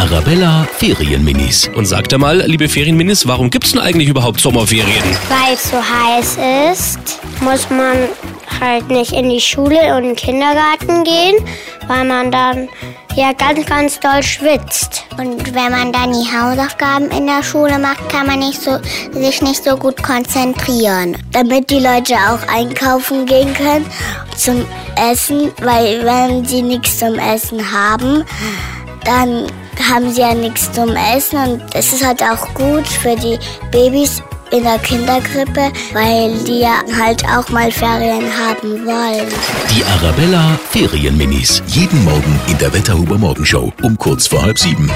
Arabella Ferienminis. Und sagt mal, liebe Ferienminis, warum gibt's denn eigentlich überhaupt Sommerferien? Weil es so heiß ist, muss man halt nicht in die Schule und in den Kindergarten gehen, weil man dann ja ganz, ganz doll schwitzt. Und wenn man dann die Hausaufgaben in der Schule macht, kann man nicht so, sich nicht so gut konzentrieren. Damit die Leute auch einkaufen gehen können zum Essen, weil wenn sie nichts zum Essen haben, dann haben sie ja nichts zum Essen und es ist halt auch gut für die Babys in der Kinderkrippe, weil die ja halt auch mal Ferien haben wollen. Die Arabella Ferienminis. Jeden Morgen in der Wetterhuber Morgenshow um kurz vor halb sieben.